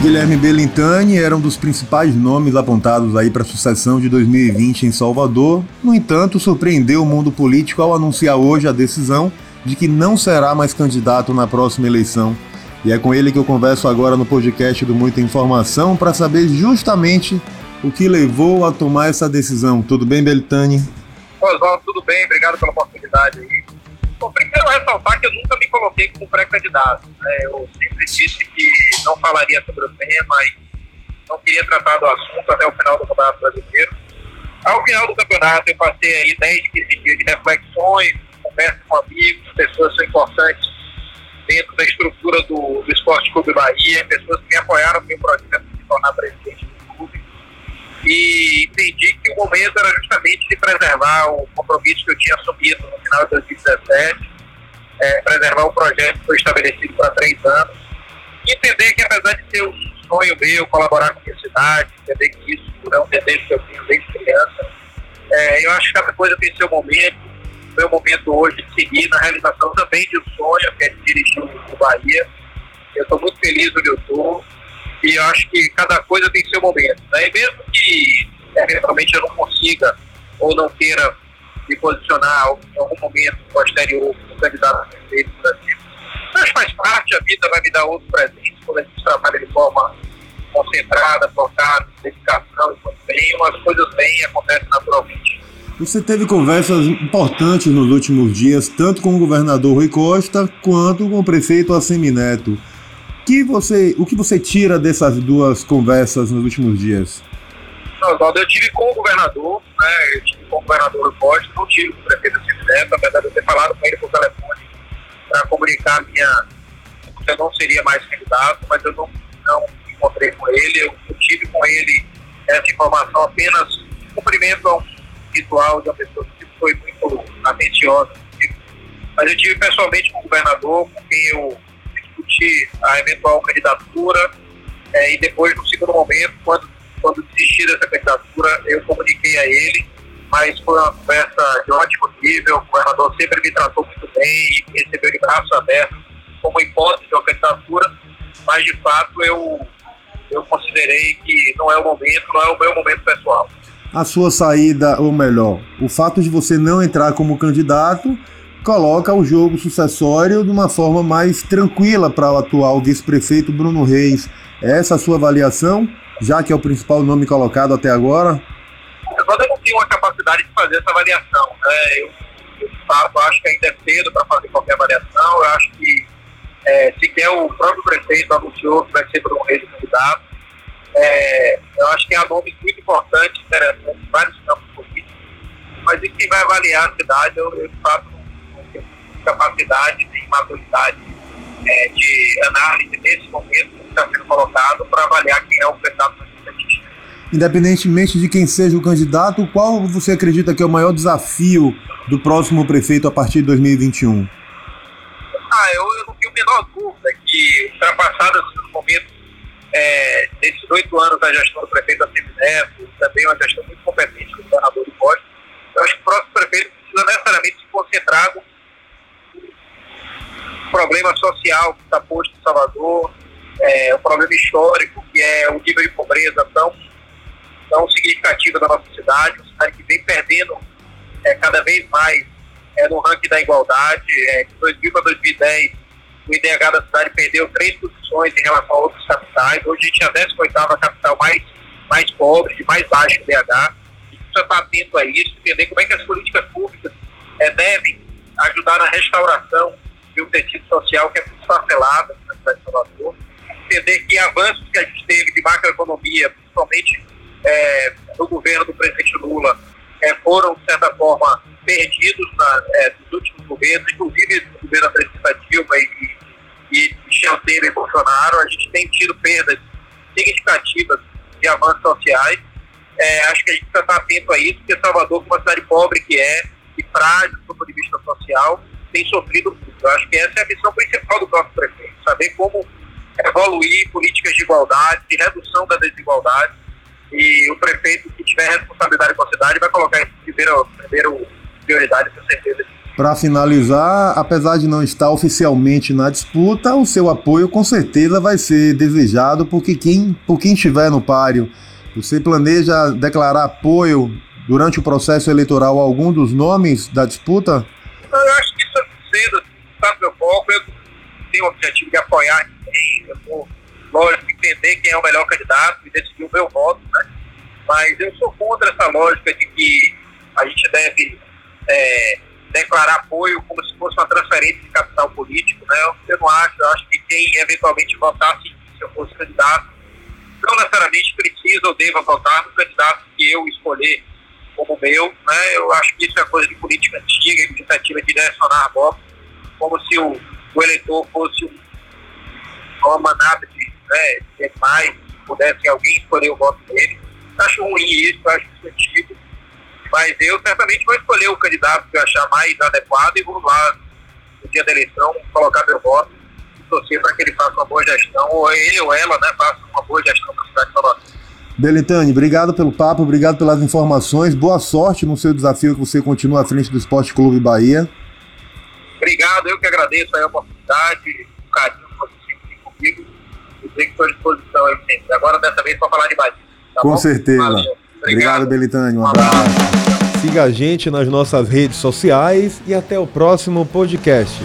Guilherme Belintani era um dos principais nomes apontados aí para a sucessão de 2020 em Salvador. No entanto, surpreendeu o mundo político ao anunciar hoje a decisão de que não será mais candidato na próxima eleição. E é com ele que eu converso agora no podcast do Muita Informação para saber justamente o que levou a tomar essa decisão. Tudo bem, Belintani? Oswaldo, tudo bem, obrigado pela oportunidade aí. Bom, primeiro ressaltar que eu nunca me coloquei como pré-candidato. Né? Eu sempre disse que não falaria sobre o tema e não queria tratar do assunto até o final do Campeonato Brasileiro. Ao final do campeonato, eu passei aí 10, 15 dias de reflexões, conversa com amigos, pessoas são importantes dentro da estrutura do, do Esporte Clube Bahia, pessoas que me apoiaram no meu projeto de tornar presidente do clube. E entendi que o momento era justamente de preservar o compromisso que eu tinha assumido no final de 2017, é, preservar o projeto que foi estabelecido para três anos apesar de ser um sonho meu colaborar com a minha cidade, entender que isso é um desejo que eu tenho desde criança, é, eu acho que cada coisa tem seu momento. Meu momento hoje de seguir na realização também de um sonho, que é dirigir o Bahia. Eu estou muito feliz onde eu estou e eu acho que cada coisa tem seu momento. Né? E mesmo que eventualmente eu não consiga ou não queira me posicionar em algum momento posterior como candidato a prefeito do Brasil, mas faz parte, a vida vai me dar outros presentes quando a gente trabalha de forma concentrada, focada, dedicação empenho, as coisas bem acontecem naturalmente. Você teve conversas importantes nos últimos dias, tanto com o governador Rui Costa quanto com o prefeito Assemineto. Que você, o que você tira dessas duas conversas nos últimos dias? Oswaldo, eu tive com o governador, né, eu tive com o governador Rui Costa, não tive com o prefeito Assemineto, apesar de eu ter falado com ele por telefone para comunicar minha. Eu não seria mais candidato, mas eu não, não encontrei com ele. Eu, eu tive com ele essa informação apenas cumprimento a um ritual de uma pessoa que foi muito atenciosa. Mas eu tive pessoalmente com o governador, com quem eu discuti a eventual candidatura, é, e depois, no segundo momento, quando, quando desisti dessa candidatura, eu comuniquei a ele mas foi uma conversa de ótimo nível. O governador sempre me tratou muito bem recebeu de braços abertos como hipótese de uma candidatura, mas de fato eu, eu considerei que não é o momento, não é o meu momento pessoal. A sua saída, ou melhor, o fato de você não entrar como candidato coloca o jogo sucessório de uma forma mais tranquila para o atual vice-prefeito Bruno Reis. Essa é a sua avaliação, já que é o principal nome colocado até agora? Quando eu não tenho a capacidade de fazer essa avaliação, né? Eu, eu de fato acho que ainda é cedo para fazer qualquer avaliação. Eu acho que é, sequer o próprio prefeito anunciou que vai ser Bruno Reis candidato. É, eu acho que há nomes muito importantes, interessantes em vários campos políticos, mas e quem vai avaliar a cidade, eu, eu fato capacidade nem maturidade é, de análise nesse momento que está sendo colocado para avaliar quem é o candidato independentemente de quem seja o candidato, qual você acredita que é o maior desafio do próximo prefeito a partir de 2021? Que, ultrapassados os momentos é, desses oito anos da gestão do prefeito Assemi Neto, também uma gestão muito competente do governador do Costa, eu acho que o próximo prefeito precisa necessariamente se concentrar no problema social que está posto em Salvador, é, o problema histórico, que é o nível de pobreza tão tão significativa da nossa cidade, uma cidade que vem perdendo é, cada vez mais é, no ranking da igualdade. É, de 2000 para 2010, o IDH da cidade perdeu três posições em relação a outras capitais. Hoje a gente é a 18 capital mais, mais pobre, de mais baixo gente precisa estar atento a isso, entender como é que as políticas públicas é, devem ajudar na restauração de um tecido social que é muito esfacelado na cidade de Salvador. Entender que avanços que a gente teve de macroeconomia, principalmente é, do governo do presidente Lula é, foram, de certa forma, perdidos na, é, nos últimos governos, inclusive no governo da presidenta Dilma e, Michel Temer e Bolsonaro. A gente tem tido perdas significativas de avanços sociais. É, acho que a gente precisa estar atento a isso, porque Salvador, como uma cidade pobre que é, e frágil do ponto de vista social, tem sofrido muito. Eu acho que essa é a missão principal do próprio prefeito, saber como evoluir políticas de igualdade, de redução da desigualdade, e o prefeito que tiver responsabilidade com a cidade vai colocar em primeira, primeira prioridade, com certeza. Para finalizar, apesar de não estar oficialmente na disputa, o seu apoio com certeza vai ser desejado porque quem, por quem estiver no páreo. Você planeja declarar apoio durante o processo eleitoral a algum dos nomes da disputa? Eu acho que isso é cedo, está meu foco. Eu tenho o objetivo de apoiar ninguém. Eu vou, lógico, entender quem é o melhor candidato e decidir o meu voto, né? Mas eu sou contra essa lógica de que a gente deve é, declarar apoio como se fosse uma transferência de capital político, né? Eu não acho, eu acho que quem eventualmente votasse se eu fosse candidato, não necessariamente precisa ou deva votar no candidato que eu escolher como meu, né? Eu acho que isso é coisa de política antiga, tentativa de direcionar votos, como se o, o eleitor fosse uma manada de, né, de animais, pudesse alguém escolher o voto dele. Acho ruim isso, acho isso antigo mas eu certamente vou escolher o candidato que eu achar mais adequado e vou lá no dia da eleição colocar meu voto e torcer para que ele faça uma boa gestão, ou ele ou ela, né, faça uma boa gestão da cidade de Salvador. Belitani, obrigado pelo papo, obrigado pelas informações. Boa sorte no seu desafio que você continua à frente do Esporte Clube Bahia. Obrigado, eu que agradeço a oportunidade, o carinho que você sempre tem comigo. E sei que estou à disposição aí sempre. Agora, dessa vez, para falar de Bahia. Tá Com bom? certeza. Valeu. Obrigado, Obrigado Belitani. Um abraço. Siga a gente nas nossas redes sociais e até o próximo podcast.